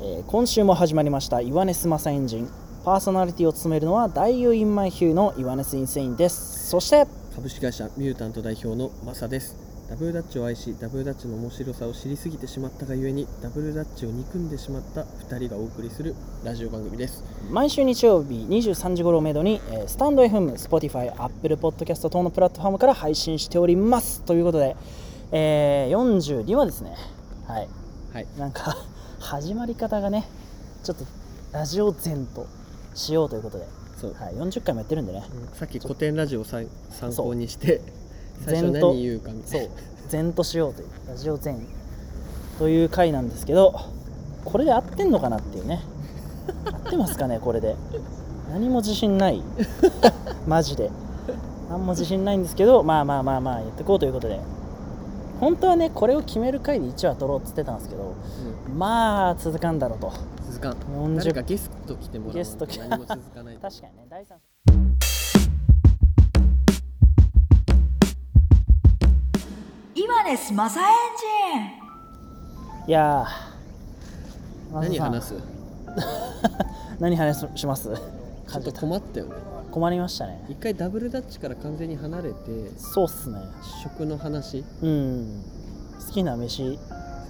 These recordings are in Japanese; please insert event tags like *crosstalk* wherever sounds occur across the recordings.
えー今週も始まりましたイワネスマサエンジンパーソナリティを務めるのは大優インマイヒューのイワネスインセインです。そして株式会社ミュータント代表のマサです。ダブルダッチを愛しダブルダッチの面白さを知りすぎてしまったがゆえにダブルダッチを憎んでしまった2人がお送りするラジオ番組です。毎週日曜日23時頃をめどに、えースタンド FM、Spotify、Apple Podcast 等のプラットフォームから配信しております。ということで、えー42話ですね。はい。はい。なんか始まり方がねちょっとラジオ前としようということで、そう、はい、40回もやってるんでね。さっき古典ラジオを参考にして最初前と何言うかみたそいうな。前としようというラジオ前。という回なんですけどこれで合ってんのかなっていうね。合ってますかねこれで。何も自信ない。*laughs* マジで。何も自信ないんですけどまあまあまあまあやっていこうということで本当はねこれを決める回で1話取ろうっつってたんですけどまあ続かんだろうと。続かん40誰かゲスト来てもらわゲスト来ないと。何も続かない確かに。ね第3イワネスマサエンジンいやー。何話す？*laughs* 何話します？ちょっと困ったよね。困りましたね。一回ダブルダッチから完全に離れてそうっすね。食の話？うん。好きな飯。好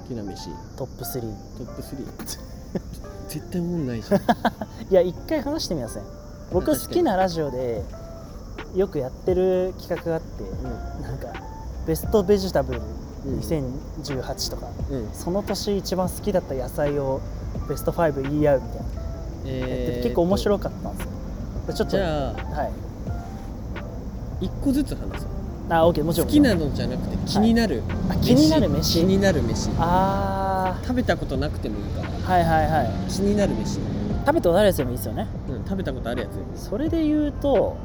きな飯。トップ3トップ3 *laughs* 絶対思んないじゃん。*laughs* いや一回話してみません。僕好きなラジオでよくやってる企画があって、なんかベストベジタブルうん。2018とか、うん。その年一番好きだった野菜をベスト5言い合うみたいな、結構面白かったんですよ。でちょっとじゃあはい。一個ずつ話そう。あ OK もちろん。好きなのじゃなくて気になる、あ気になる飯？気になる飯。あ食べたことなくてもいいから。ーはいはいはい。気になる飯、食べたことあるやつでもいいですよね。うん、食べたことあるやつ。それで言うと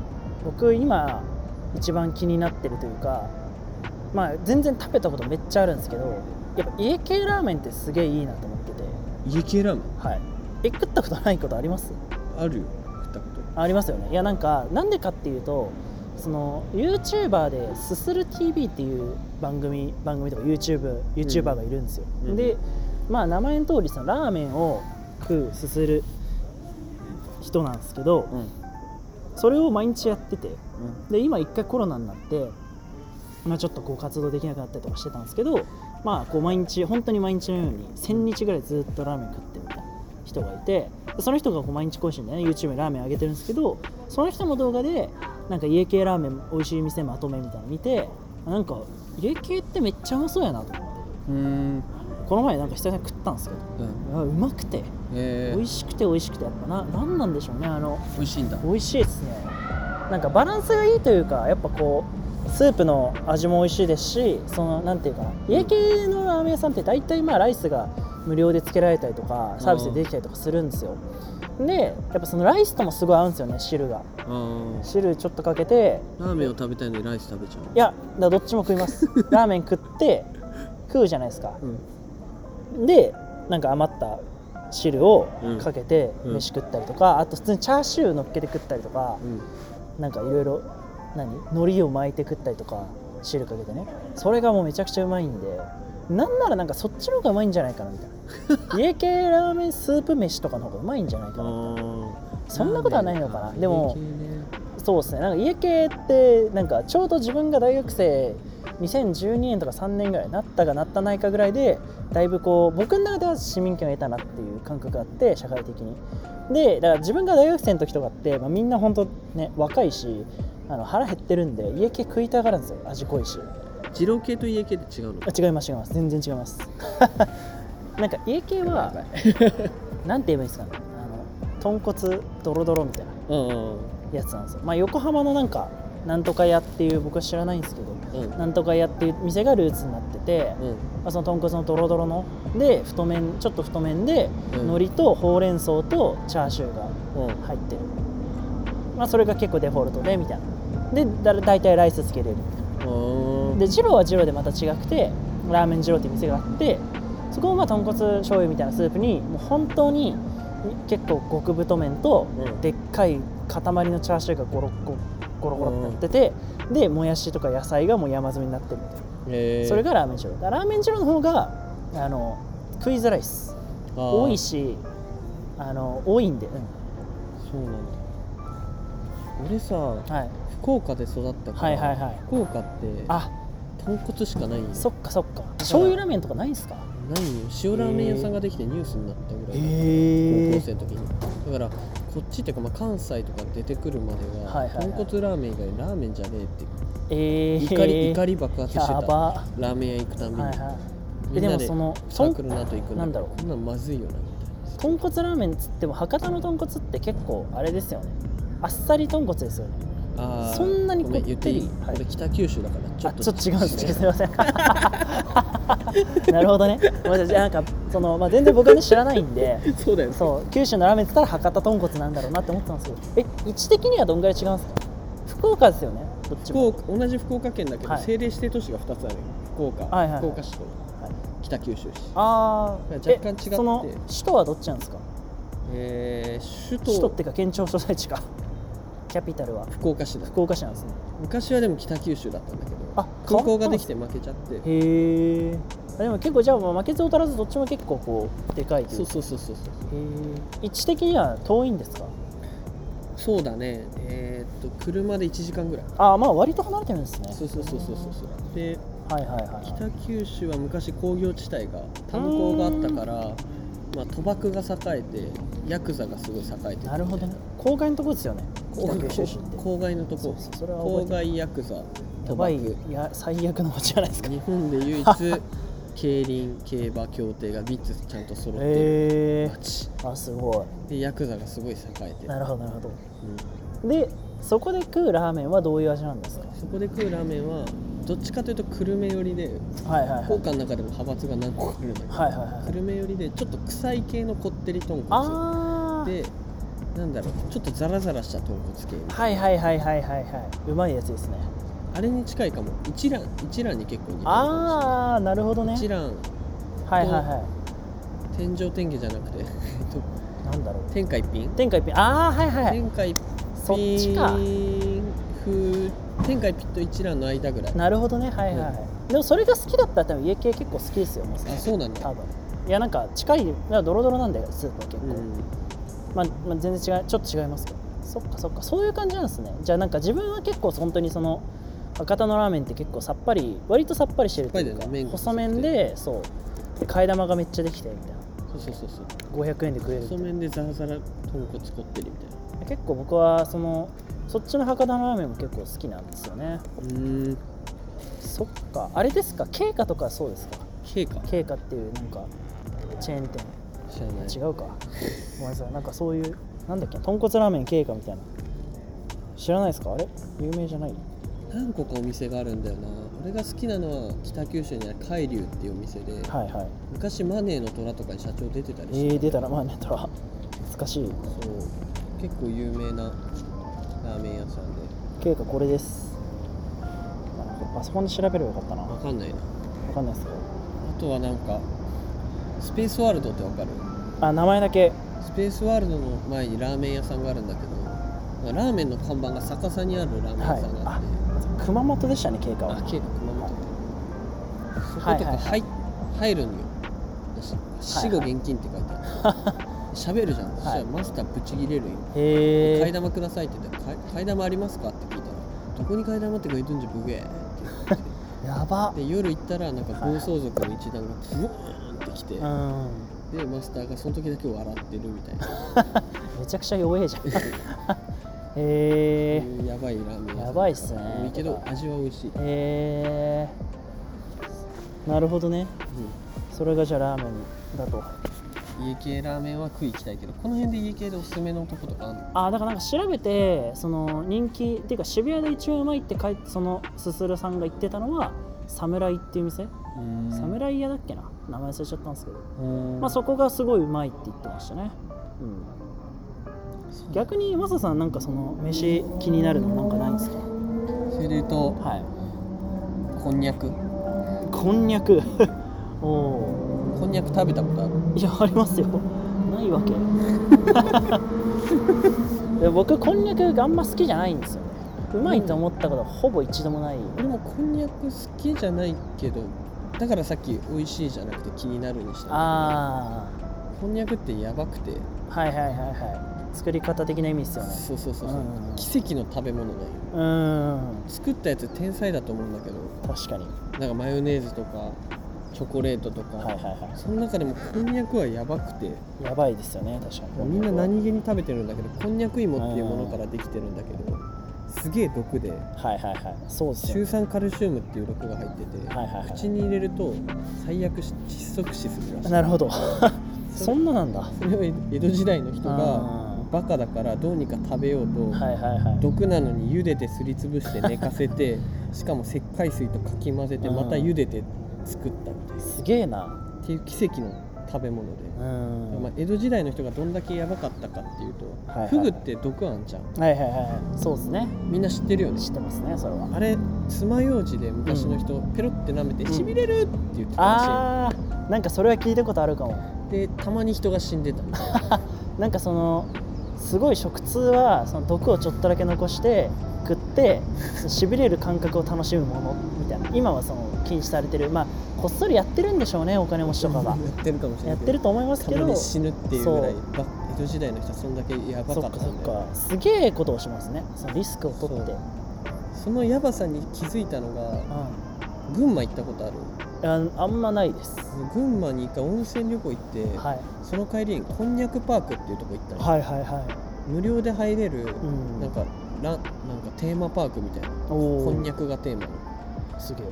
僕今一番気になってるというかまあ全然食べたことめっちゃあるんですけどやっぱ家系ラーメンってすげえいいなと思ってて。家系ラーメン？はいえ食ったことないことあります？あるよ。食ったこと。ありますよね。いやなんかなんでかっていうとその YouTuber で「すする TV」っていう番組番組とか YouTube YouTuber がいるんですよ、うん。でまあ名前の通りそのラーメンを食うすする人なんですけど、うん。それを毎日やっててで今一回コロナになって、まあ、ちょっとこう活動できなくなったりとかしてたんですけどまあこう毎日本当に毎日のように1000日ぐらいずっとラーメン食ってるみたいな人がいてでその人がこう毎日更新でね YouTube にラーメン上げてるんですけどその人の動画でなんか家系ラーメン美味しい店まとめみたいなの見てなんか家系ってめっちゃうまそうやなと。思ってうん。この前なんか久々に食ったんですけどうん。あうまくてえ。ー、美味しくて美味しくてやっぱな何なんでしょうねあの美味しいんだ。美味しいですね。なんかバランスがいいというかやっぱこうスープの味も美味しいですしそのなんていうかな家系のラーメン屋さんって大体まあライスが無料でつけられたりとかサービスでできたりとかするんですよ。でやっぱそのライスともすごい合うんですよね汁が。あー汁ちょっとかけてラーメンを食べたいのにライス食べちゃういやだどっちも食います。*laughs* ラーメン食って食うじゃないですか。うん。でなんか余った汁をうん。かけてうん。飯食ったりとか、あと普通にチャーシュー乗っけて食ったりとか、うん。なんかいろいろ何？海苔を巻いて食ったりとか汁かけてね。それがもうめちゃくちゃうまいんでなんならなんかそっちの方がうまいんじゃないかなみたいな。*laughs* 家系ラーメンスープ飯とかの方がうまいんじゃないかなそんなことはないのかな。でもね。そうですね。なんか家系ってなんかちょうど自分が大学生2012年とか3年ぐらいなったかなったないかぐらいでだいぶこう僕の中では市民権を得たなっていう感覚があって社会的に。でだから自分が大学生の時とかって、まあ、みんな本当ね若いしあの腹減ってるんで家系食いたがるんですよ味濃いし二郎系と家系って違うの？あ違います違います。全然違います。*laughs* なんか家系はなんて言えばいいですかね。あの豚骨ドロドロみたいなうんうんやつなんですよ。まあ横浜のなんかなんとか屋っていう僕は知らないんですけどうん。なんとか屋っていう店がルーツになってて、うん。まあ、その豚骨のドロドロので太麺ちょっと太麺で、うん。海苔とほうれん草とチャーシューがうん。入ってる、まあ、それが結構デフォルトでみたいな。でだ大体ライスつけれるみたいなで二郎は二郎でまた違くてラーメン二郎っていう店があってそこもまあ豚骨醤油みたいなスープにもう本当に結構極太麺とうん。でっかい塊のチャーシューがゴロゴゴロゴロってなってて、でもやしとか野菜がもう山積みになってる。みたいなえー。それがラーメン二郎だ。ラーメン二郎の方があの食いづらいっす。多いしあの多いんで、うん。そうなんだ。俺さはい、福岡で育ったから、はいはいはい。福岡ってあ豚骨しかない。そっかそっか。醤油ラーメンとかないんすか？ないよ。塩ラーメン屋さんができてニュースになったぐらい高校生の時に。だからこっちっていうか、まあ、関西とか出てくるまでは,、はいはいはい。豚骨ラーメン以外ラーメンじゃねえって。えー、怒り怒り爆発してた。やば。ラーメン屋行くたびに、はいはい。みんなででもそのサークルの後行くんだなんだろう。こんなんまずいよなみたい豚骨ラーメンっつっても博多の豚骨って結構あれですよね。あっさり豚骨ですよね。なそんなにこってり言っていい、はい。俺北九州だからちょっとあちょっと違うんですね。すみませんなるほどね。じゃあなんかその、まあ、全然僕は、ね、知らないんで。*laughs* そうだよね。そう九州のラーメンって言ったら博多豚骨なんだろうなって思ってたんですけど。え位置的にはどんぐらい違うんですか？福岡ですよね。どっち福も、岡同じ福岡県だけど、はい。政令指定都市が2つあるよ。福岡、はいはいはい。福岡市とはい、北九州市。ああ若干違って。その首都はどっちなんですか？えー、首都。首都っていうか県庁所在地かキャピタルは？福岡市だ。福岡市なんですね。昔はでも北九州だったんだけどあ空港ができ変て負けちゃって。へえでも結構じゃあまあ負けず劣らずどっちも結構こうでかいといそううか。そうそうそうそうへえ位置的には遠いんですか？そうだね。えーっと車で1時間ぐらい。ああまあ割と離れてるんですね。そうそうそうそうそう。そうではいはいはいはい。北九州は昔工業地帯が炭鉱があったからまあ、賭博が栄えてヤクザがすごい栄えてて。なるほどね郊外のとこですよね。北九州市って郊外のとこ。郊外ヤクザ。や賭ばいや最悪の街じゃないですか。日本で唯一 *laughs* 競輪競馬競艇が3つちゃんと揃ってるへえ街。あすごでヤクザがすごい栄えてる。いなるほどなるほど。うんでそこで食うラーメンはどういう味なんですか？そこで食うラーメンはどっちかというと久留米寄りではいはいはい。福岡の中でも派閥が何個かあるんだけど、はいはいはい久留米寄りでちょっと臭い系のこってり豚骨。でなんだろうちょっとザラザラした豚骨系はいはいはいはいはいはい。うまいやつですね。あれに近いかも。一蘭一蘭に結構似てるかああなるほどね。一蘭はいはいは天上天下じゃなくてなんだろう。天下一品？天下一品。ああはいはいはい。天下一そっちか品風天下一品と一蘭の間ぐらい。なるほどね。はいはいはい、でもそれが好きだったら多分家系結構好きですよもしかあそうなんだ。多分。いやなんか近いドロドロなんだよスープは結構、うんまあ、まあ全然違うちょっと違いますけど。そっかそっか。そういう感じなんですね。じゃあなんか自分は結構本当にその博多のラーメンって結構さっぱり割とさっぱりしてるというかね細麺でそう。で替え玉がめっちゃできてみたいそうそうそうそう。な500円で食える細麺でザラザラ豚骨こってりみたい結構僕はそのそっちの博多のラーメンも結構好きなんですよね。なうーん。そっか。あれですか？経過とかそうですか？経過。経過っていうなんかチェーン店知らない。違うか。ごめんなさいなんかそういうなんだっけ豚骨ラーメン経過みたいな。知らないですか？あれ？有名じゃない？何個かお店があるんだよな。俺が好きなのは北九州にある海龍っていうお店で、はいはい。昔マネーの虎とかに社長出てたりえしてー、出たらまあネットは懐かしい。そう。結構有名なラーメン屋さんで。経過これです。パソコンで調べればよかったな。わわかんないな。かんないですけどあとはなんかスペースワールドってわかる？あ名前だけ。スペースワールドの前にラーメン屋さんがあるんだけどまあラーメンの看板が逆さにあるラーメン屋さんがあって、熊本でしたね経過は。あ、経過熊本、そことかはいはいはい。入入るんよ。し死後現金って書いてある。喋るじゃん、そしたらマスターブチギレるんよ替え玉くださいって言って替え玉ありますかって聞いたらどこに替え玉って書いてんじゃブゲやば。で夜行ったらなんか暴走族の一団がブワーンって来て、うん。でマスターがその時だけ笑ってるみたいな。*laughs* めちゃくちゃ弱えじゃん。*laughs* へそういうやばいラーメンやばいっすね。多いけど味は美味しい、へえなるほどね。それがじゃあラーメンだと。うん、家系ラーメンは食い行きたいけどこの辺で家系でおすすめのとことかあるの？あだからなんか調べてその人気っていうか渋谷で一番うまいって書いてそのすするさんが言ってたのは侍っていう店？侍屋だっけな？名前忘れちゃったんですけど、うん。まあ、そこがすごいうまいって言ってましたね、うん、逆にマサさんなんかその飯気になるのなんかないんですか？それで言うとはい。こんにゃく。こんにゃく。*laughs* おおこんにゃく食べたことある？いやありますよ。ないわけ。で *laughs* 僕こんにゃくがあんま好きじゃないんですよ。ねうまいと思ったことはほぼ一度もない。俺もこんにゃく好きじゃないけどだからさっき美味しいじゃなくて気になるにしたんだあこんにゃくってやばくて。はいはいはいはい。作り方的な意味ですよね。そうそうそうそう、うん。奇跡の食べ物だよ。うーん。作ったやつ天才だと思うんだけど。確かに。なんかマヨネーズとかチョコレートとか、はいはいはその中でもこんにゃくはやばくて。いやばいですよね確かに。みんな何気に食べてるんだけどこんにゃく芋っていうものからできてるんだけどすげえ毒で。はいはいはい。そうですよシュウね酸カルシウムっていう毒が入ってて、はいはいはい。口に入れると最悪し窒息死するらしい。なるほど。*laughs* そんななんだ。それを江戸時代の人があバカだからどうにか食べようと、ーはいはいはい。毒なのに茹でてすりつぶして寝かせてしかも石灰水とかき混ぜてうん。また茹でて作ったみたいな。すげえなっていう奇跡の食べ物で、うん。まあ、江戸時代の人がどんだけやばかったかっていうと、はいはいフグって毒あんじゃん。はいはいはいはい。そうですね。みんな知ってるよね。知ってますねそれは。あれ爪楊枝で昔の人、ペロって舐めてうんしびれるって言ってたらしい、あーなんかそれは聞いたことあるかも。でたまに人が死んでたみたいな。*laughs* なんかそのすごい食通はその毒をちょっとだけ残して食ってしびれる感覚を楽しむものみたいな。今はその禁止されてる。まあこっそりやってるんでしょうねお金持ちとかがやってるかもしれない。やってると思いますけど死ぬっていうぐらい江戸時代の人はそんだけやばかそったんだよかすげえことをしますね。そのリスクを取って。そのヤバさに気づいたのがう群馬行ったことある。んああんまないです。群馬に一回温泉旅行行って、はい。その帰りにこんにゃくパークっていうとこ行ったの、はいはいはい。無料で入れる、うん。なんかランなんかテーマパークみたいな。こんにゃくがテーマの。すげえ。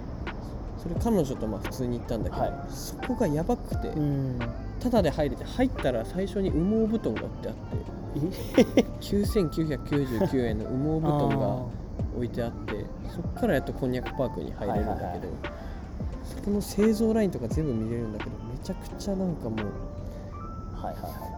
それ彼女とまあ普通に行ったんだけど、はい。そこがやばくて、うん。タダで入れて入ったら最初に羽毛布団が売ってあって9999円の羽毛布団が置いてあって *laughs* そこからやっとこんにゃくパークに入れるんだけど、はいはいはいそこの製造ラインとか全部見れるんだけどめちゃくちゃなんかもうはいはいは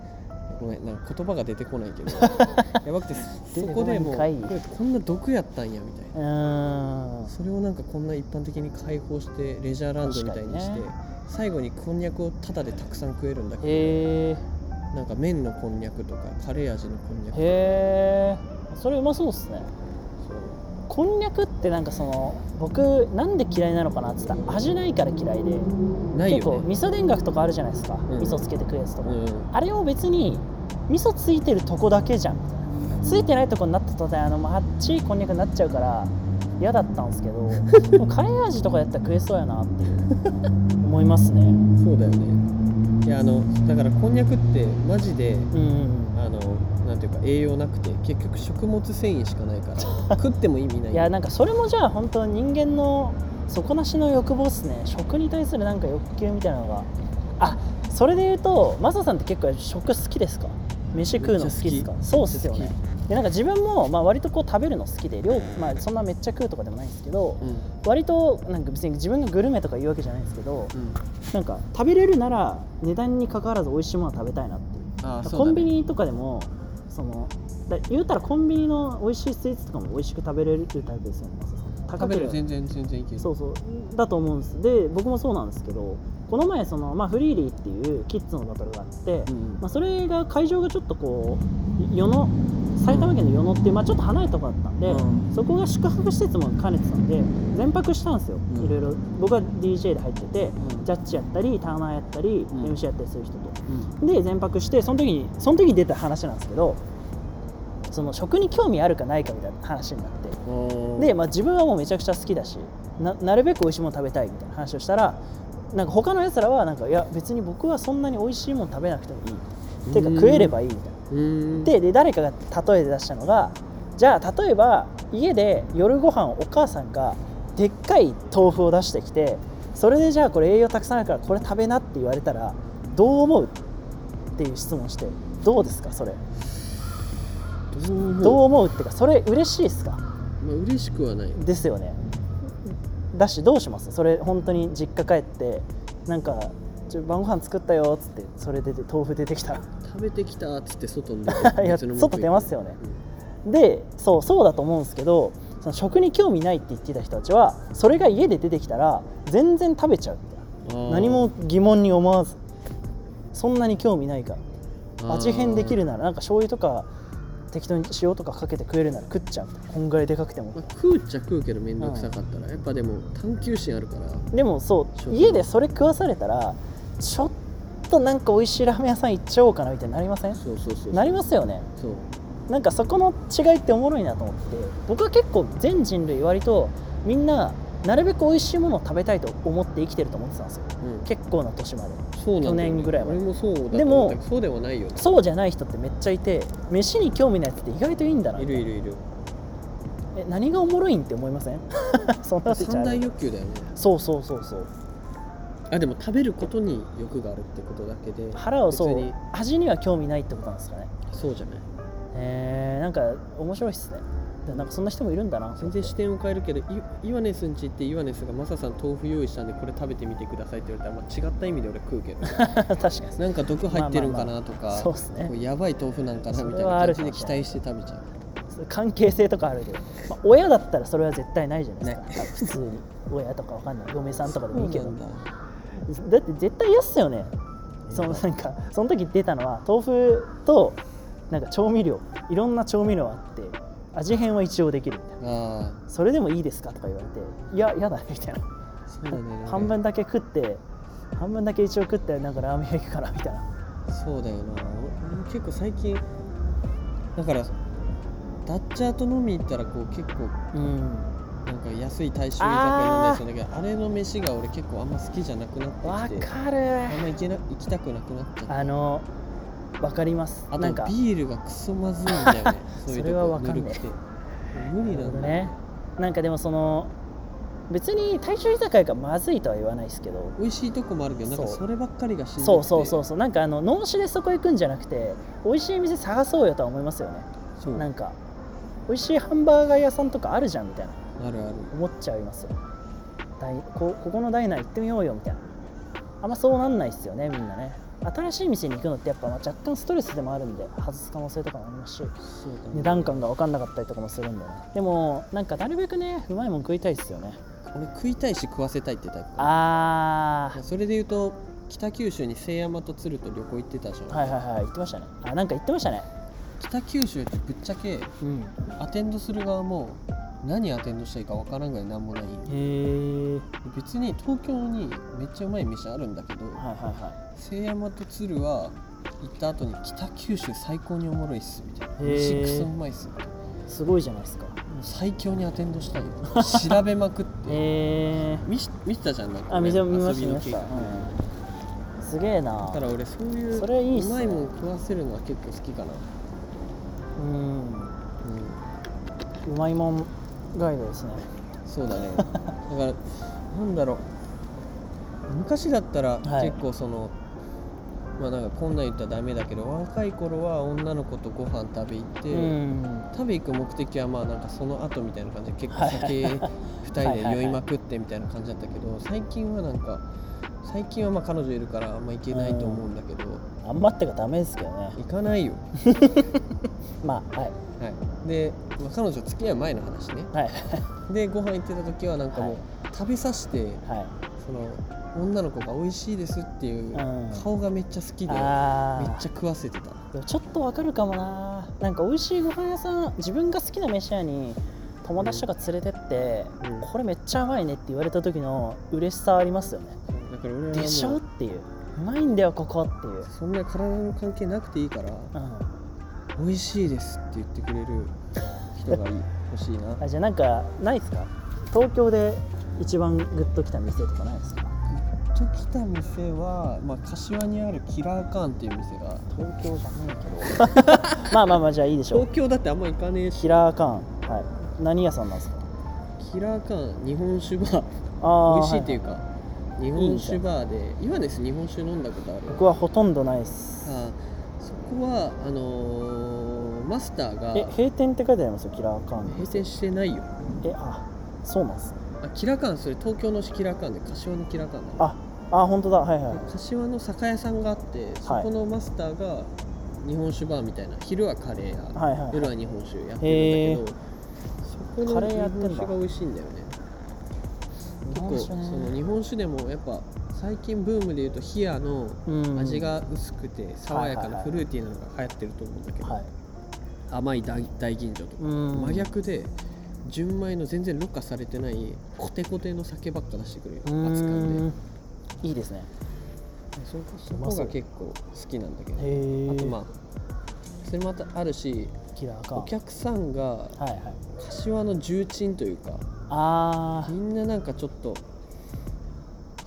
ごめんなんか言葉が出てこないけど *laughs* やばくてそこでもうこれこんな毒やったんやみたいな。それをなんかこんな一般的に開放してレジャーランドみたいにして、ね。最後にこんにゃくをタダでたくさん食えるんだけど、へえなんか麺のこんにゃくとかカレー味のこんにゃくとか。へえそれうまそうっすねこんにゃくってなんかその僕なんで嫌いなのかなって言ったら味ないから嫌いで。ね。結構味噌田楽とかあるじゃないですか、うん。味噌つけて食うやつとか、うんあれを別に味噌ついてるとこだけじゃん。ついてないとこになった途端あのあっちいこんにゃくになっちゃうから嫌だったんですけどで *laughs* もカレー味とかやったら食えそうやなっていう。思いますね。そうだよね。いやあのだからこんにゃくってマジでうんうん。あのいうか栄養なくて結局食物繊維しかないから *laughs* 食っても意味ない。いやなんかそれもじゃあ本当人間の底なしの欲望っすね。食に対するなんか欲求みたいなのが。あそれで言うとマサさんって結構食好きですか？飯食うの好き。ですか？そうっすよね。でなんか自分もまあ割とこう食べるの好きで量、まあ、そんなめっちゃ食うとかでもないんですけどうん。割となんか別に自分がグルメとか言うわけじゃないんですけどうん。なんか食べれるなら値段に関わらず美味しいものを食べたいなっていう。ね。コンビニとかでもそのだ言うたらコンビニの美味しいスイーツとかも美味しく食べれるタイプですよね。高ければる全然全然いける。そうそう。だと思うんです。で僕もそうなんですけどこの前その、まあ、フリーリーっていうキッズのバトルがあって、うんまあ、それが会場がちょっとこう与野埼玉県の与野っていう、まあ、ちょっと離れたところだったんで、うん。そこが宿泊施設も兼ねてたんで全泊したんですよ、うん。いろいろ。僕は DJ で入ってて、うん。ジャッジやったりターナーやったり、うん。MC やったりする人と。うん。で全泊してその時にその時に出た話なんですけどその食に興味あるかないかみたいな話になって。うんで、まあ、自分はもうめちゃくちゃ好きだしななるべく美味しいもの食べたいみたいな話をしたらなんか他のやつらはなんかいや別に僕はそんなに美味しいもの食べなくてもいい。っていうかうん。食えればいいみたいな。うんでで誰かが例えで出したのがじゃあ例えば家で夜ご飯をお母さんがでっかい豆腐を出してきてそれでじゃあこれ栄養たくさんあるからこれ食べなって言われたらどう思う？っていう質問してどうですかそれ？どう思う？っていうかそれ嬉しいですか？まあ嬉しくはないですよね。だしどうします？それ本当に実家帰ってなんか晩ご飯作ったよっつってそれで豆腐出てきた食べてきたっつって外に出て *laughs* いや外出ますよね。でそうそうだと思うんですけどその食に興味ないって言ってた人たちはそれが家で出てきたら全然食べちゃう。何も疑問に思わず。そんなに興味ないから。味変できるならなんか醤油とか適当に塩とかかけて食えるなら食っちゃう。みたいなこんぐらいでかくても。まあ、食うっちゃ食うけど面倒くさかったら、やっぱでも探求心あるから。でもそうそう家でそれ食わされたらちょっとなんか美味しいラーメン屋さん行っちゃおうかなみたいになりません？そうそうそうなりますよね。そう。なんかそこの違いっておもろいなと思って僕は結構全人類割とみんななるべく美味しいものを食べたいと思って生きてると思ってたんですよ。うん。結構な年まで。そうなね。去年ぐらいまで俺もそうでもそうではないよね。そうじゃない人ってめっちゃいて飯に興味ないやつって意外といいんだないるいるいる。え何がおもろいんって思いません？*laughs* そんな説三大欲求だよね。そうそうそうそうあでも食べることに欲があるってことだけで腹をそう別に。味には興味ないってことなんですかね。そうじゃない。えー、なんか面白いっすね。でなんかそんな人もいるんだな。全然視点を変えるけどイイワネスんちってイワネスがマサさん豆腐用意したんでこれ食べてみてくださいって言われたら、まあ、違った意味で俺食うけど。*laughs* 確かに。なんか毒入ってるんかなとか、まあそうっすねやばい豆腐なんかなみたいな感じで期待して食べちゃう。関係性とかあるけど、まあ、親だったらそれは絶対ないじゃないですか、普通に。親とかわかんない。嫁さんとかでもいいけどだだって絶対嫌っすよね。そのなんかその時出たのは豆腐となんか調味料。いろんな調味料あって味変は一応できるみたいな。あそれでもいいですかとか言われていや嫌だねみたいな。あそうだね半分だけ食って半分だけ一応食ってなんかラーメン屋行くかなみたいな。そうだよな。結構最近だからダッチャーと飲み行ったらこう結構うんなんか安い大衆居酒屋飲んだりするんだけ。どあれの飯が俺結構あんま好きじゃなくなわってきてかる。あんま行けな行きたくなくなっちゃった。あのわかります。あとなんか。ビールがクソまずいんだよね。*laughs* そういうそれはとこわかんねえ。ぬるくて。無理なんだね。なんかでもその別に大衆居酒屋がまずいとは言わないですけど。美味しいとこもあるけどなんかそう。そればっかりがしんどくて。そうそうそうそう。なんかあの脳死でそこ行くんじゃなくて美味しい店探そうよとは思いますよね。そう。なんか美味しいハンバーガー屋さんとかあるじゃんみたいなあるある。思っちゃいますよ。こここのダイナー行ってみようよみたいな。あんまそうなんないっすよねみんなね。新しい店に行くのってやっぱまあ若干ストレスでもあるんで外す可能性とかもありますし値ね。段感が分かんなかったりとかもするんで。ねでもなんかなるべくねうまいもん食いたいっすよね。俺食いたいし食わせたいってタイプあそれで言うと北九州に清山と鶴と旅行行ってたじゃん、ーはいはいはい。言ってましたね。あなんか言ってましたね。北九州ってぶっちゃけうん。アテンドする側も何アテンドしたらいいかわからんぐらいなんもない。へえ別に東京にめっちゃうまい飯あるんだけどはいはい。は清山と鶴は行った後に北九州最高におもろいっすみたいな。へー。飯クソうまいっすみたいな。いすごいじゃないですか。最強にアテンドしたいよ。*laughs* 調べまくって。へえ見し見てたじゃんなんかあ見遊した見ました、うん、すげえな。だから俺そういうそれいいね。うまいもん食わせるのは結構好きかな、うん。うん、うまいもんガイドですね。そうだね。*laughs* だからなんだろう。昔だったらはい。結構その、まあなんかこんなん言ったらダメだけど若い頃は女の子とご飯食べ行って、うん。食べ行く目的はまあなんかその後みたいな感じで結構はい。酒2人ではいはいはい酔いまくってみたいな感じだったけど最近はなんか最近はまあ彼女いるからあんま行けないと思うんだけど、あんまってかダメですけどね。行かないよ、*laughs* まあはい。はい、で、まあ、彼女付き合う前の話ね。はい。でご飯行ってた時はなんかもう、はい。食べさせてはい。その女の子が美味しいですっていううん。顔がめっちゃ好きで、めっちゃ食わせてた。でもちょっとわかるかもな。なんか美味しいご飯屋さん自分が好きな飯屋に友達とか連れてって、うん。これめっちゃうまいねって言われた時の嬉しさありますよね。だから俺はでしょっていう。うまいんだよここっていう、そんな体の関係なくていいからうん、美味しいですって言ってくれる人がいい。欲しいな。*laughs* あじゃあなんかないですか？東京で一番グッときた店とかないですか？と来た店は、まあ、柏にあるキラーカーンっていう店が。東京じゃないけど。*laughs* まあまあまあじゃあいいでしょう。東京だってあんま行かねえし。キラーカーン。はい。何屋さんなんですか？キラーカーン日本酒バーあー美味しいっていうはか、日本酒バーで今です日本酒飲んだことある？僕はほとんどないです。あそこはあのーマスターがえ閉店って書いてありますよキラーカーン。閉店してないよ。えあそうなんです。あキラーカーンそれ東京のキラーカーンで柏のキラーカーンだああ本当だ。はいはい。柏の酒屋さんがあってそこのマスターが日本酒バーみたいな昼はカレー屋、はいはいはい。夜は日本酒やってるんだけどそこの日カレーやってんだ。本酒が美味しいんだよね結構その日本酒でもやっぱ最近ブームでいうと冷やのうん。味が薄くて爽やかなフルーティーなのが流行ってると思うんだけど、はい甘い大大吟醸とか。うん。真逆で純米の全然ろ過されてないコテコテの酒ばっか出してくるよ。いで。いいですね。そそこが結構好きなんだけど。あとまあそれもまたあるしお客さんが柏の重鎮というかあみんななんかちょっと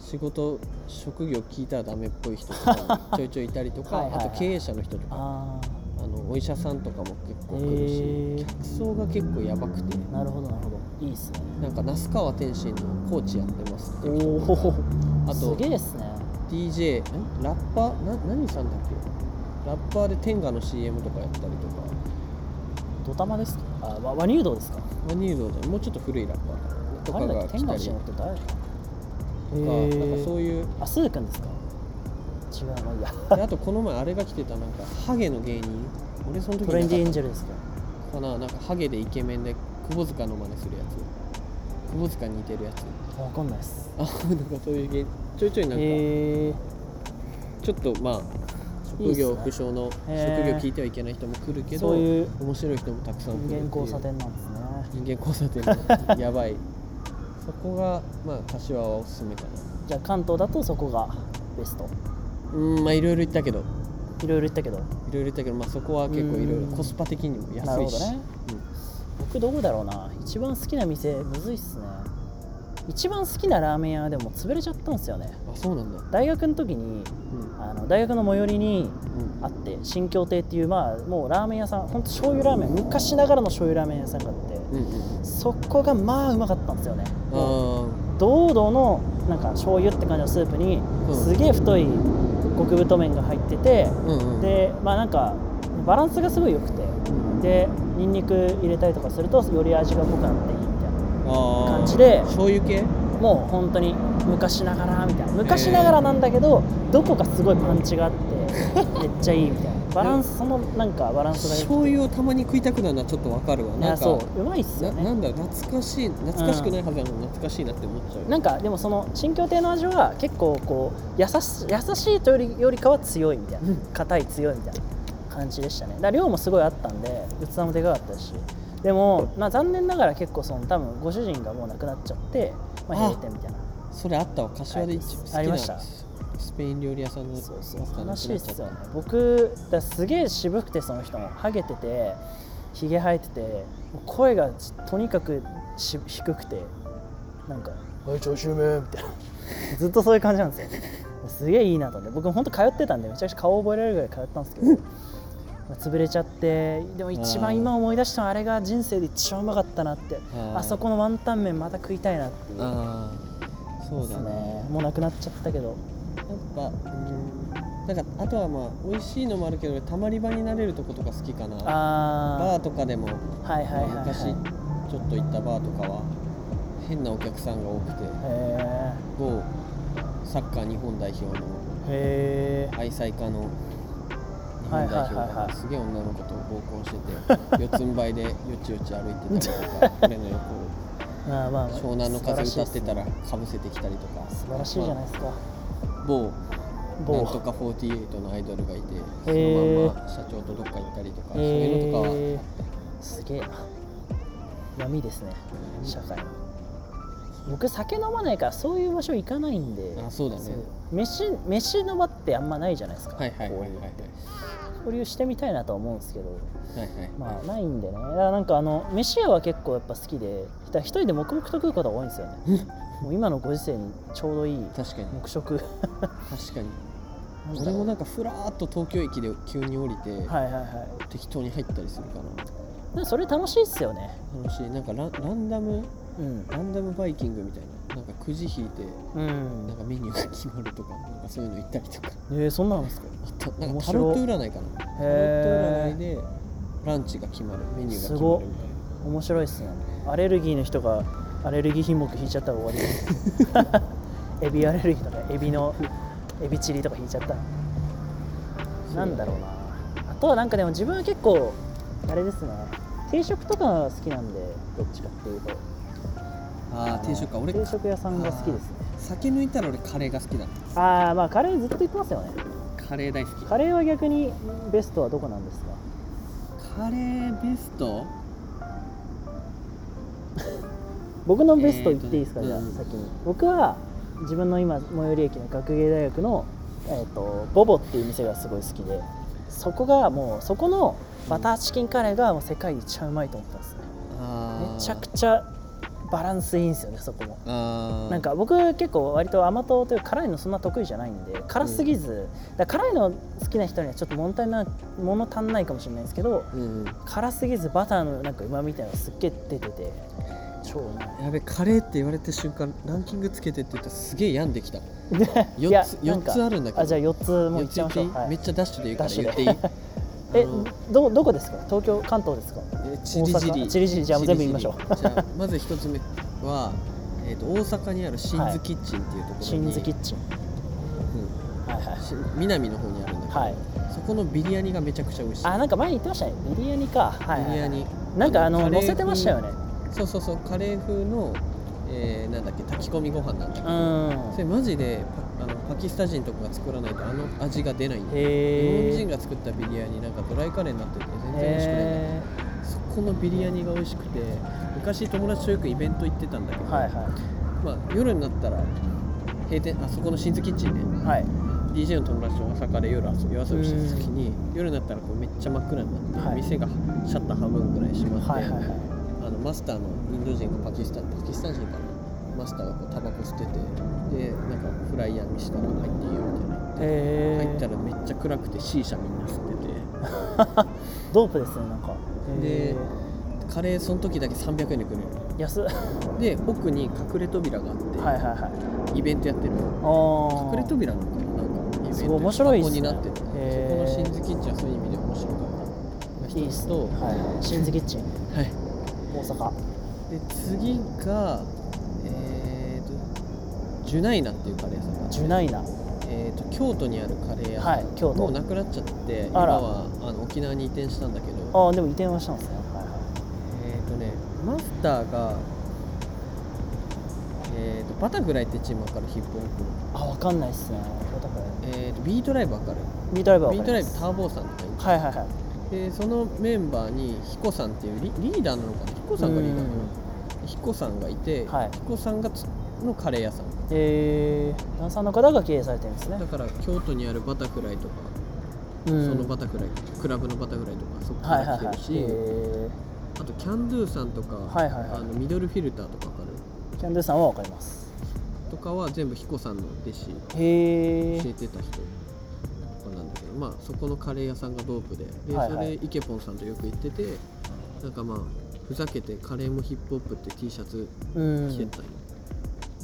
仕事職業聞いたらダメっぽい人とかもちょいちょいいたりとかはいあと経営者の人とーかああのお医者さんとかも結構来るへしー客層が結構やばくて。ーなるほどなるほど。いいっすね。なんか那須川天心のコーチやってますっておいう。人とかおあとすげえっすね。DJ んラッパー？な何さんだっけ？ラッパーで天下の CM とかやったりとかドタマですか？あワワニュードですか？ワニュードじゃんもうちょっと古いラッパー。とか誰だが来たり。とかなんかそういう。あスー君ですか？違うまあいいや。*laughs* であとこの前あれが来てたなんかハゲの芸人。俺その時トレンディエンなジェルですか？かな？なんかハゲでイケメンで窪塚の真似するやつ。窪塚に似てるやつ。わかんないっす。あなんかそういう芸ちょいちょいなんか。へえちょっっとまあ職業不詳の職業聞いてはいけない人も来るけどそういう面白い人もたくさん来るっていう。人間交差点なんですね。人間交差点のやばい。*laughs* そこがまあ柏はおすすめかな。じゃあ関東だとそこがベスト。うんまあいろいろ言ったけど。いろいろ言ったけど。いろいろ言ったけど、まあ、そこは結構いろいろうん。コスパ的にもな安いし、るほどね。僕どこだろうな。一番好きな店むずいっすね一番好きなラーメン屋でも潰れちゃったんですよね。うん、あそうなんだ。大学の時にうん。あの大学の最寄りにうん。あって新京亭っていうまあもうラーメン屋さんほんと醤油ラーメン昔ながらの醤油ラーメン屋さんがあってうんうんそこがまあうまかったんですよね。あ堂々のなんか醤油って感じのスープにうん。すげえ太い極太麺が入っててーうんうん。でまあなんかバランスがすごい良くてでニンニク入れたりとかするとより味が濃くなっていい感じで醤油系？もう本当に昔ながらみたいな。昔ながらなんだけどどこかすごいパンチがあって *laughs* めっちゃいいみたいな。バランスそのなんかバランスが良くて醤油をたまに食いたくなるのはちょっとわかるわ。いなんかやそううまいっすよね。ななんだ懐かしい懐かしくないはずなのに懐かしいなって思っちゃう。なんかでもその新京亭の味は結構こう優し優しいというよりよりかは強いみたいな。うん。硬い強いみたいな感じでしたね。だから量もすごいあったんで器もでかかったしでも、まあ、残念ながら結構その多分ご主人がもう亡くなっちゃって、まあ、あ閉店みたいな。それあったわ。柏で一はい好きなありました。スペイン料理屋さんのそうそう悲しいっすよね。僕だすげえ渋くてその人もハゲててひげ生えてて声がとにかくし低くてなんか「はい調子め」みたいな。*laughs* ずっとそういう感じなんですよ。すげえいいなと思って。僕本当通ってたんでめちゃくちゃ顔覚えられるぐらい通ったんですけど。まあ潰れちゃってでも一番今思い出したのはあれが人生で一番うまかったなって。あそこのワンタン麺また食いたいなっていう。そうだですね。ねもうなくなっちゃったけど。やっぱうん。なんかあとはまあ美味しいのもあるけどたまり場になれるとことか好きかな。バあー。とかでもあはいはいはい、はい、昔ちょっと行ったバーとかは変なお客さんが多くて。へ某サッカー日本代表の愛妻家の日本代表がすげえ女の子と合コンしてて四つん這いでよちよち歩いてたりとか俺の横をまあまあ湘南の風歌ってたら素かぶせてきたりとか。晴らしいじゃないですか。某某。なんとか48のアイドルがいてそのまんま社長とどっか行ったりとかそういうのとかはすげえな。闇ですね社会の。僕酒飲まないからそういう場所行かないんで。あそうだね飯飯の場ってあんまないじゃないですか。はいはいはいはい。はい交流って交流してみたいなとは思うんですけど。はいはいまあないんでね。だからなんかあの飯屋は結構やっぱ好きで一人で黙々と食うことが多いんですよね。もう今のご時世にちょうどいい確かに。黙食。確かに。*laughs* 俺もなんかふらーっと東京駅で急に降りて、はいはいはい。適当に入ったりするかな。それ楽しいっすよね。楽しい。なんかランランダムうん。ランダムバイキングみたいななんかくじ引いてうん。なんかメニューが決まるとかなんかそういうの行ったりとか。えー、そんなのですか？なんかタロット占いかな。タロットへ占いでランチが決まるメニューが決すごっまるみたいな。面白いっすね。アレルギーの人がアレルギー品目引いちゃったら終わり。で *laughs* すエビアレルギーとかエビのエビチリとか引いちゃった。らなんだろうな。あとはなんかでも自分は結構あれですね。定食とかが好きなんで。どっちかっていうとああ定食か俺定食屋さんが好きですね。酒抜いたら俺カレーが好きだああまあカレーずっと言ってますよね。カレー大好き。カレーは逆にベストはどこなんですか？カレーベスト？*laughs* 僕のベスト言っていいですか、じゃあ先に。僕は自分の今最寄り駅の学芸大学のえー、とボボっていう店がすごい好きでそこがもうそこのバターチキンカレーがもう世界で一番うまいと思ったんですね。めちゃくちゃバランスいいんですよねそこも。なんか僕結構割と甘党というか辛いのそんな得意じゃないんで辛すぎず、だから辛いの好きな人にはちょっと物足りない物足んないかもしれないですけどうんうん。辛すぎずバターのなんかうまみみたいなのがすっげえ出てて超うまい。やべカレーって言われた瞬間ランキングつけてって言ったらすげえ病んできた。*laughs* いや4つなんか四つあるんだけど。あじゃあ4つもういっちゃいましょう、はい。めっちゃダッシュで言うから言っていい？えどどこですか？東京関東ですか？えチリジリチリジリじゃあ全部言いましょう。じゃあまず一つ目は、えー、と大阪にある新津キッチンっていうところに、新津キッチン。うん。はいはい。し南の方にあるんだけど、はい。そこのビリヤニがめちゃくちゃ美味しい。あなんか前に言ってましたね。ビリヤニか。はい、はい、ビリヤニ。なんかあのカレー風載せてましたよね。そうそうそうカレー風の、えーなんだっけ炊き込みご飯なんだけうど、ん。それマジでパキスタン人とかが作らないとあの味が出ないんだよ。日本人が作ったビリヤニなんかドライカレーになってて全然美味しくない。んだそこのビリヤニが美味しくて昔友達とよくイベント行ってたんだけど、ーはいはまあ、夜になったら閉店あそこの新津キッチンねいはい。DJ の友達と大阪で夜遊び夜遊びしてた時に夜になったらこうめっちゃ真っ暗になって、はい。店がシャッター半分ぐらい閉まって、はいはいはい。あのマスターのインド人がパキスタンパキスタン人かなマスターがこうタバコ吸っててでなんかフライヤー見したら入っていいよみたいな。へえ入ったらめっちゃ暗くて C 社みんな吸ってて。*laughs* ドープですねなんか。でへカレーその時だけ300円でくれるー安で奥に隠れ扉があって、はいはいイベントやってるあ隠れ扉なのかな？なんかイベント面白になってて。そこへーの新津キッチンはそういう意味で面白かった。いいっすと、はい。新津キッチン。はい、大阪で次がえーとジュナイナっていうカレー屋さんがあってジュナイナ。えー、と京都にあるカレー屋。はい京都。もうなくなっちゃって今はあの沖縄に移転したんだけど。ああでも移転はしたんですね。はいはい。えっ、とねマスターがえー、とバタフライってチームわかる？ヒップホップあわかんないっすね。だからえー、とビートライブわかる？ビートライブはビートライブタはーボーさんとかいてはいはいはいでそのメンバーにヒコさんっていうリリーダーなのかな？ヒコさんがリーダーなの？ヒコさんがいて、はい。ヒコさんがつのカレー屋さん。えー、ダンサーの方が経営されてるんですね。だから京都にあるバタフライとか、うん。そのバタフライクラブのバタフライとかそこかはいはいはい。ら来てるし、えあとキャンドゥさんとか、はいはいはい。あのミドルフィルターとかわかる？ー、キャンドゥさんはわかります。とかは全部ヒコさんの弟子へえ教えてた人まあそこのカレー屋さんがドープで。で、はいはい。それイケポンさんとよく行っててなんかまあふざけてカレーもヒップホップって T シャツうん。着てたんよ、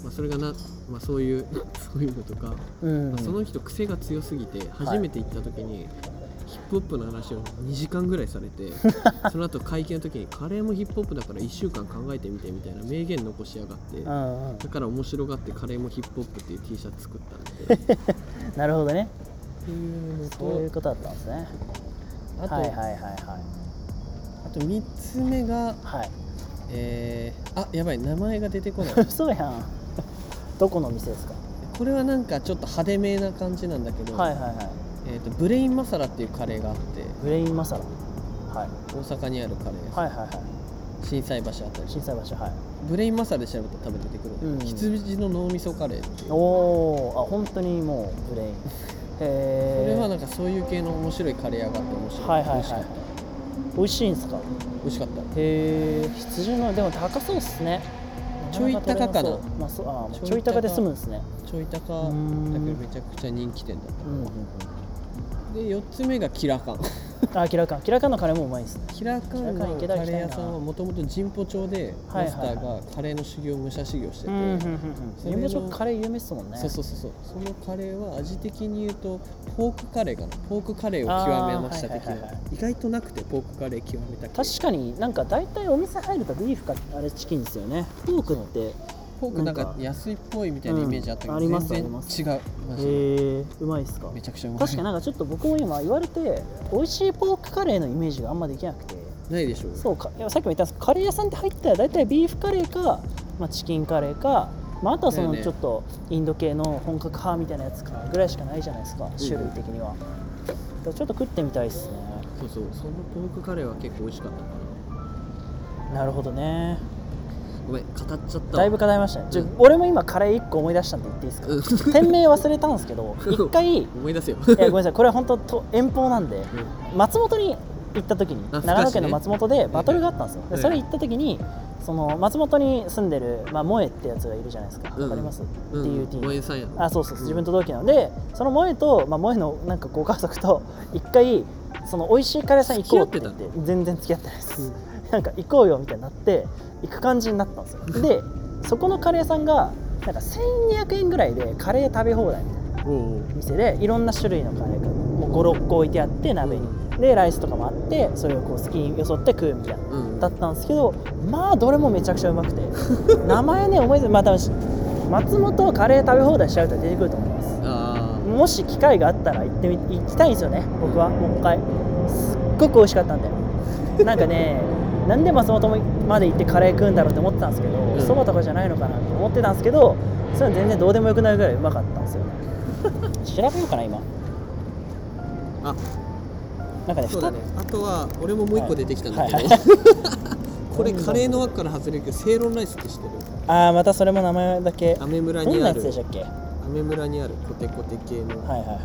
まあ、それがな、まあ、そういう *laughs* そういうのとか、うん。まあその人癖が強すぎて初めて行った時に、ヒップホップの話を2時間ぐらいされて *laughs* その後会見の時にカレーもヒップホップだから1週間考えてみてみたいな名言残しやがって、だから面白がってカレーもヒップホップっていう T シャツ作ったんで。*laughs* なるほどねっていうのとそういうことだったんですね。あと、はいはいはいはい。あと3つ目がはい。えー、あやばい名前が出てこない。*laughs* 嘘やん。どこの店ですか？これはなんかちょっと派手めな感じなんだけど、はいはいはい。えー、とブレインマサラっていうカレーがあってブレインマサラ。はい。大阪にあるカレー屋さん、はいはいはい。心斎橋あたり。心斎橋はい。ブレインマサラで調べたら多分出てくる、うん。羊の脳みそカレーっていう。おおあ本当にもうブレイン *laughs* へこえれはなんかそういう系の面白いカレー屋があって面白い、はいはいはい。美味しかった。美味しいんですか？美味しかった。へえ羊のでも高そうっすね。ちょい高かな。そう。まあそうあちょい高。ちょい高で済むんですね。ちょい高だけどんめちゃくちゃ人気店だっうん。うんうんたで4つ目がキラカン *laughs* あキラカン。キラカンのカレーもうまいですね。キラカンのカレー屋さんはもともと神保町でマスターがカレーの修行武者修行してて、神保町カレー有名っすもんね。そうそうそうそう。そのカレーは味的に言うとポークカレーかな。ポークカレーを極めました的な。意外となくてポークカレー極めた系確かになんか大体お店入るとビーフかあれチキンですよね。ポークってポークなんか安いっぽいみたいなイメージあったけど、うんあります全然違う。マジで。へえうまいっすか。めちゃくちゃうまい。確かになんかちょっと僕も今言われて美味しいポークカレーのイメージがあんまできなくて。ないでしょそうか。いやさっきも言ったんですカレー屋さんって入ったら大体ビーフカレーか、まあ、チキンカレーか、まあ、あとはそのちょっとインド系の本格派みたいなやつかぐらいしかないじゃないですか種類的には、ちょっと食ってみたいですね。そうそう。そのポークカレーは結構美味しかったかなるほどねごめん語っちゃったわ。だいぶ語りましたね。うん。俺も今カレー1個思い出したんで言っていいですか？店名忘れたんですけど一回い思い出せよ。やごめんなさい。これは本当と遠方なんで松本に行った時にあ長野県の松本でバトルがあったんですよ。ではいそれ行った時にその松本に住んでる、まあ、萌えってやつがいるじゃないですか。わうん。かります、うん。DUT 萌えさんや。あそうそう自分と同期なのでその萌えと、まあ、萌えのなんかご家族と一回その美味しいカレー屋さん行こうって言って全然付き合ってないです、なんか行こうよみたいになって行く感じになったんですよ。でそこのカレー屋さんがなんか1200円ぐらいでカレー食べ放題みたいな店でいろんな種類のカレーがもう56個置いてあって鍋に、でライスとかもあってそれをこう好きによそって食うみたいな、うん。だったんですけどまあどれもめちゃくちゃうまくて *laughs* 名前ね思い出まあ多分松本カレー食べ放題しちゃうと出てくると思います。あもし機会があったら行ってみ行きたいんですよね僕はもう一回。すっごく美味しかったんで。なんかね *laughs* なんで松本まで行ってカレー食うんだろうって思ってたんですけどん。そば、とかじゃないのかなと思ってたんですけどそれは全然どうでもよくなるぐらいうまかったんですよね。*laughs* 調べようかな今。ーあ。なんかねそうだね。あとは俺ももう一個出てきたんだけど、はい。は *laughs* いこれカレーの枠から外れるけどセイロンライスって知ってる？ああまたそれも名前だけ。アメ村どんなにあるやつでしたっけ？はアメ村にあるコテコテ系の。いはいは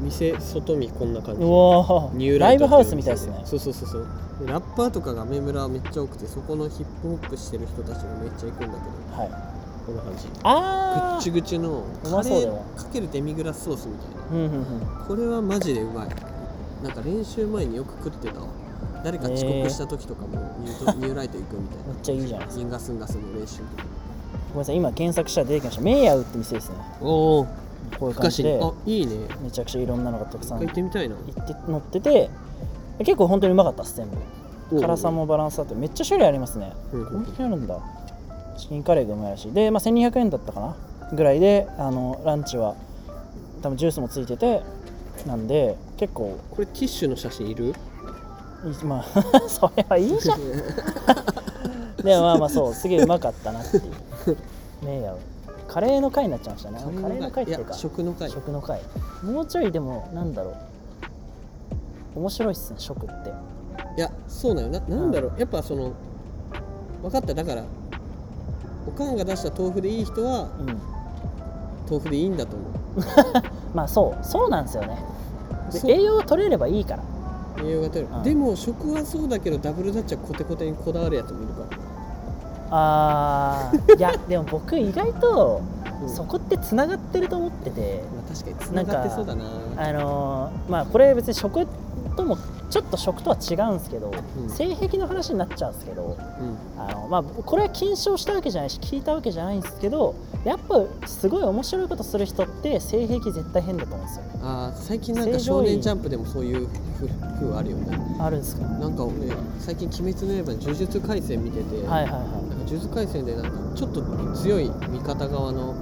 店外見こんな感じ。いうおニューライブハウスみたいですね。そうそうそうそう。でラッパーとかがアメ村めっちゃ多くてそこのヒップホップしてる人たちがめっちゃ行くんだけど。はい。こんな感じ。ぐああっちぐちのうカレまそうだよーかけるデミグラスソースみたいな。うんうんうん。これはマジでうまい。なんか練習前によく食ってたわ。誰か遅刻した時とかもニュート *laughs* ニューライト行くみたいな。めっちゃいいじゃないですかギンガスンガスの練習ごめんなさい。今検索したら出てきました。メイヤウって店ですね。おおこういう感じであいいね。めちゃくちゃいろんなのがたくさん行ってみたいな。行って乗ってて結構本当にうまかったです全部。辛さもバランスあってめっちゃ種類ありますね。うん。こんなにあるんだ。チキンカレーがうまいらしいで、まあ、1200円だったかなぐらいであのランチは多分ジュースもついててなんで結構。これティッシュの写真いる？いいまあ *laughs* それはいいじゃん。*laughs* でもまあまあそうすげえうまかったなっていう。メイヤウカレーの回になっちゃいましたね。カレーの回っていうか。食の会。食の回もうちょいでもなんだろう。面白いっすね食って。いやそうなよ。ななんだろう、やっぱその分かった。だからおかんが出した豆腐でいい人はうん。豆腐でいいんだと思う。*laughs* まあそう。そうなんですよね。栄養が取れればいいから。栄養が取れる、うん。でも食はそうだけどダブルダッチはコテコテにこだわるやつもいるからあーいやでも僕意外とうん。そこってつながってると思ってて。まあ確かにつながってそうだな。あのーまあこれ別に食ともちょっと食とは違うんですけど、うん。性癖の話になっちゃうんですけどうん。あのまあこれは検証したわけじゃないし聞いたわけじゃないんですけどやっぱすごい面白いことする人って性癖絶対変だと思うんですよ。ねあー最近なんか少年ジャンプでもそういう風あるよね。あるんですか？なんか俺最近「鬼滅の刃」呪術廻戦見てて、はいはいはなんか呪術廻戦でなんかちょっと強い味方側の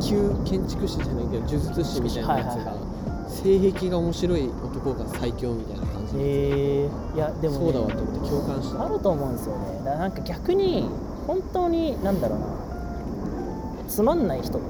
一級建築士じゃないけど呪術師みたいなやつが、はいはいは性癖が面白い男が最強みたいな感じ。で、えー、いやでも、ね、そうだわと思って共感した。あると思うんですよね。だからなんか逆に本当になんだろうな。つまんない人って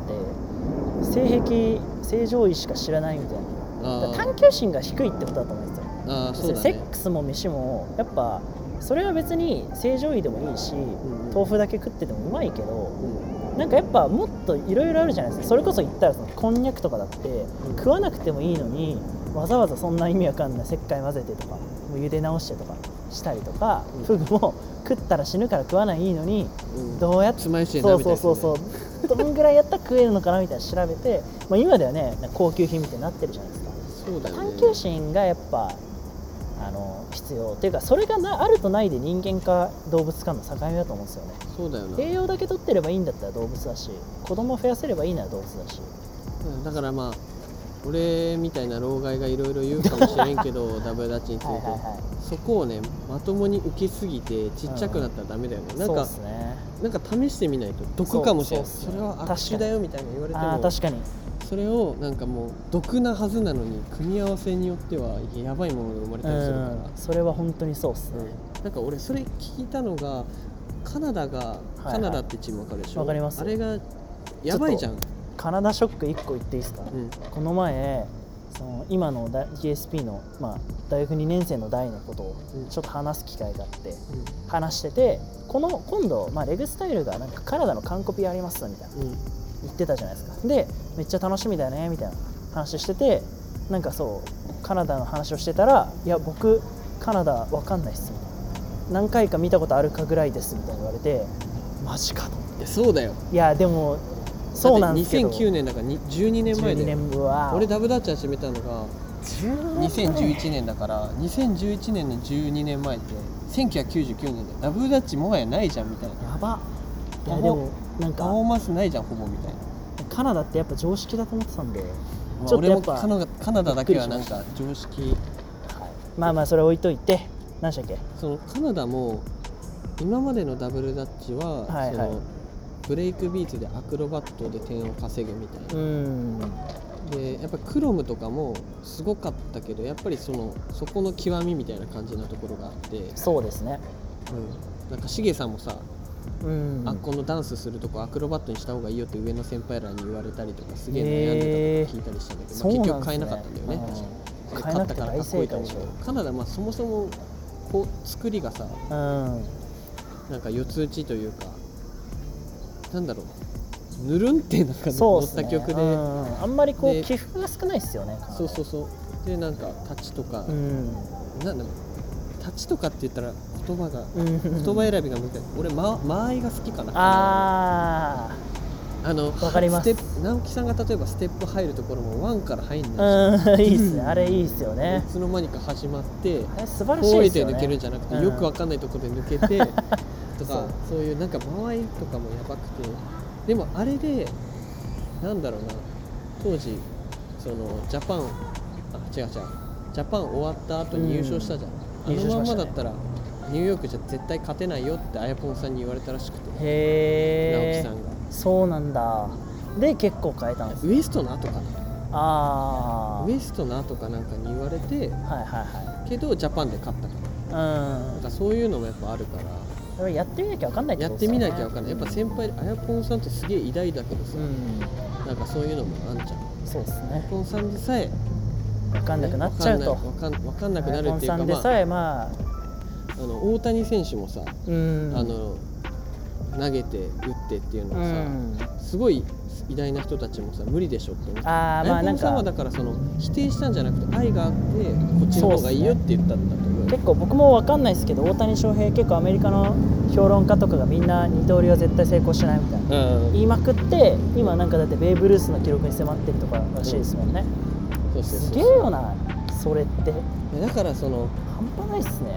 性癖正常位しか知らないみたいな。探求心が低いってことだと思うんですよ。あーそうだね。セックスも飯もやっぱそれは別に正常位でもいいし、ん。豆腐だけ食っててもうまいけどうんなんかやっぱもっといろいろあるじゃないですか。それこそ言ったらそのこんにゃくとかだってうん。食わなくてもいいのにわざわざそんな意味わかんない石灰混ぜてとかもう茹で直してとかしたりとか、うん。フグも食ったら死ぬから食わないいいのにうん。どうやってそうそうそうそうどんぐらいやったら食えるのかなみたいなの調べて、まあ、今ではね高級品みたいになってるじゃないですか。探求心がやっぱあの必要。っていうかそれがなあるとないで人間か動物かの境目だと思うんですよね。そうだよな。栄養だけ取ってればいいんだったら動物だし子供増やせればいいなら動物だし。うんだからまあ俺みたいな老害がいろいろ言うかもしれんけど *laughs* ダブルダッチについて、はいそこをねまともに受けすぎてちっちゃくなったらダメだよね、なんそうかね。なんか試してみないと。毒かもしれないそそうそれは悪手だよみたいな言われても。確かにそれをなんかもう毒なはずなのに組み合わせによってはやばいものが生まれうたりするから、ん。それは本当にそうっすね、うん。なんか俺それ聞いたのがカナダが、いはい。カナダってチームわかるでしょ？わかります。あれがやばいじゃん、カナダショック1個言っていいですか、うん。この前その今の大 DSP の、まあ、大学2年生の代のことをうん。ちょっと話す機会があって、話しててこの今度、まあ、レグスタイルがなんかカナダの完コピやりますみたいな。うん言ってたじゃないですか。でめっちゃ楽しみだよねみたいな話しててなんかそうカナダの話をしてたらいや僕カナダわかんないっすみたいな。何回か見たことあるかぐらいですみたいに言われてマジかと思って。いやそうだよ。いやでもそうなんですけど。だって2009年だからに12年前12で年は。俺ダブダッチ始めたのが2011年だから2011年の12年前って1999年でダブダッチもはやないじゃんみたいな。やば。いやでもなんか。パフォーマンスないじゃんほぼみたいな、カナダってやっぱ常識だと思ってたんで、まあ俺もちょっとやっぱカナダカナダだけはなんか常識はいまあまあそれ置いといて。何でしたっけ？そのカナダも今までのダブルダッチは、はいはい。そのブレイクビーツでアクロバットで点を稼ぐみたいな。う、ん。でやっぱクロムとかもすごかったけどやっぱりそのそこの極みみたいな感じなところがあって、そうですね。うん、なんかシゲさんもさ、うん。あこのダンスするとこアクロバットにした方がいいよって上の先輩らに言われたりとかすげえ悩んでたとか聞いたりしたんだけど、まあ、結局買えなかったんだよね、確かうんで買えなくて大勝ったからかっこいいと思うけどカナダまあそもそもこう作りがさうん。なんか四つ打ちというかなんだろうぬるんってなんか乗った曲で、うん。あんまりこうで起伏が少ないですよねそうそうそう。でなんかタッチとか、うん。なんだろうタッチとかって言ったら言葉がうん。言葉選びが難しい。俺間間合いが好きかな。ああのわかります。ステップ直樹さんが例えばステップ入るところもワンから入んないいいっす。ねあれいいっすよね。いつの間にか始まって素晴らしこいうですよね。で抜けるんじゃなくて、うん。よくわかんないところで抜けて *laughs* とかそう。いうなんか間合いとかもやばくて。でもあれでなんだろうな。当時そのジャパンあ違う違う。ジャパン終わった後に優勝したじゃん、うん。あのまんまだったらニューヨークじゃ絶対勝てないよってあやぽんさんに言われたらしくて。へえ直樹さんが。そうなんだ。で結構変えたんですウエストの後かな。ああウエストの後かなんかに言われてはいはいはけどジャパンで勝ったからいなんかそういうのもやっぱあるから。うんやってみなきゃ分かんないってやってことですよね。みなきゃわかんない。やっぱ先輩あやぽんさんってすげえ偉大だけどさ、うん。なんかそういうのもあんじゃん。そうですね。ポンさんでさえ分かんなくなっちゃうと。わかんないわかんなくなるっていうか、ポンさんでまあ、さえまああの大谷選手もさ、うん。あの投げて打ってっていうのうはさ、ん。すごい偉大な人たちもさ無理でしょって思ってあーまあなんやぽんさんはかだからその否定したんじゃなくて愛があってこっちの方がいいよって言ったんだと思う。よ結構僕も分かんないですけど大谷翔平結構アメリカの評論家とかがみんな二刀流は絶対成功しないみたいな。うん。言いまくって今なんかだってベーブ・ルースの記録に迫ってるとからしいですもんね、そうそうそうすげえよなそれって。だからその半端ないっすね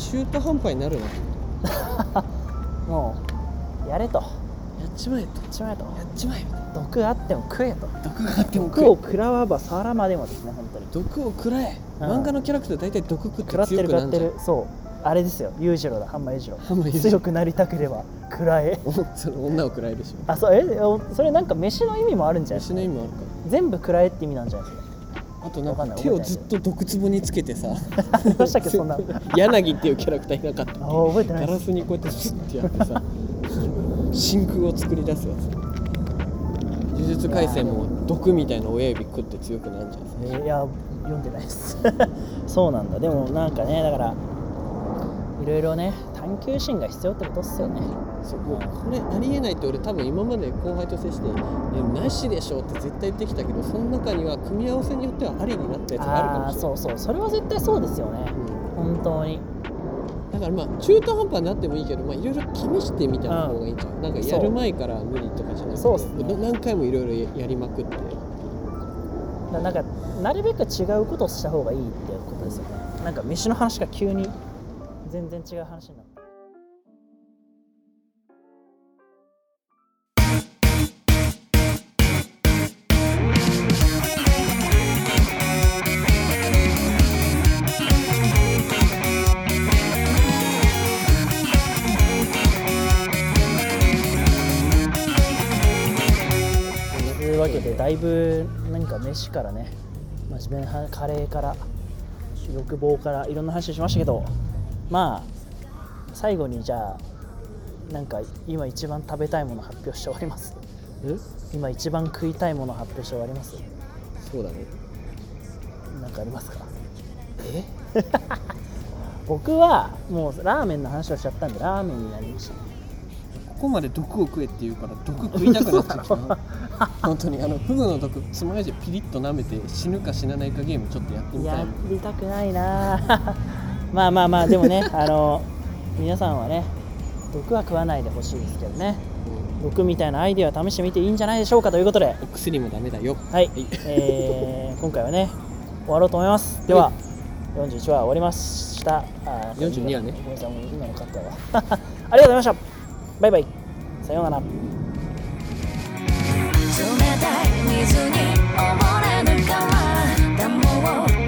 中途半端になるな。*laughs* もうやれと。ややっちまえと。っちまえと。やっちまえ毒あっても食えと。毒があっても食毒をえ食らわば皿までもですね本当に。毒を食らえ。うん。漫画のキャラクター大体毒食って食らって強る食らってる。そう。あれですよ。裕次郎だ。半間裕次郎。半間裕次郎。強くなりたければ食らえ。おその女を食らえでし。ょあそう。えおそれなんか飯の意味もあるんじゃないですか？飯の意味もあるか。全部食らえって意味なんじゃないですあとなんわか手をずっと毒壺につけてさ。かありましたっけ？そんな。*laughs* 柳っていうキャラクターいなかったあ覚えてない。ガラスにこうやってスッてやってさ真空を作り出すやつ。呪術廻戦も毒みたいな親指食って強くなるんじゃないですか？えーいや読んでないです。*laughs* そうなんだ。でもなんかねだからいろいろね探求心が必要ってことっすよねそうもうこれありえないって俺多分今まで後輩と接して「いやなしでしょ」って絶対言ってきたけどその中には組み合わせによってはありになったやつがあるかもしれない。そうそう。それは絶対そうですよね。うん。本当に。だからまあ中途半端になってもいいけどまあいろいろ試してみたいな方がいいんじゃん、なんかやる前から無理とかじゃなくて。そうね。な何回もいろいろやりまくって。だなんかなるべく違うことをした方がいいってことですよね。なんか飯の話が急に全然違う話になっいぶ何か飯からね真面目なカレーから欲望からいろんな話しましたけどまあ最後にじゃあなんか今一番食べたいもの発表して終わります。え？今一番食いたいもの発表して終わります？そうだね。何かありますか？え？*laughs* 僕はもうラーメンの話をしちゃったんでラーメンになりましたねここまで毒を食えって言うから毒食いたくなってきたな *laughs* 本当にあのフグの毒つまようじでピリッと舐めて死ぬか死なないかゲームちょっとやってみたい。やりたくないな。*laughs* まあまあまあでもねあの皆さんはね毒は食わないでほしいですけどね。毒みたいなアイデアを試してみていいんじゃないでしょうかということで。お薬もダメだよ。はい、えー *laughs* 今回はね終わろうと思います。では、41話終わりました。あー42話ね。ごめんなさい。今のカットだわ。ありがとうございましたバイバイ。さようなら。冷たい水に溺れダムを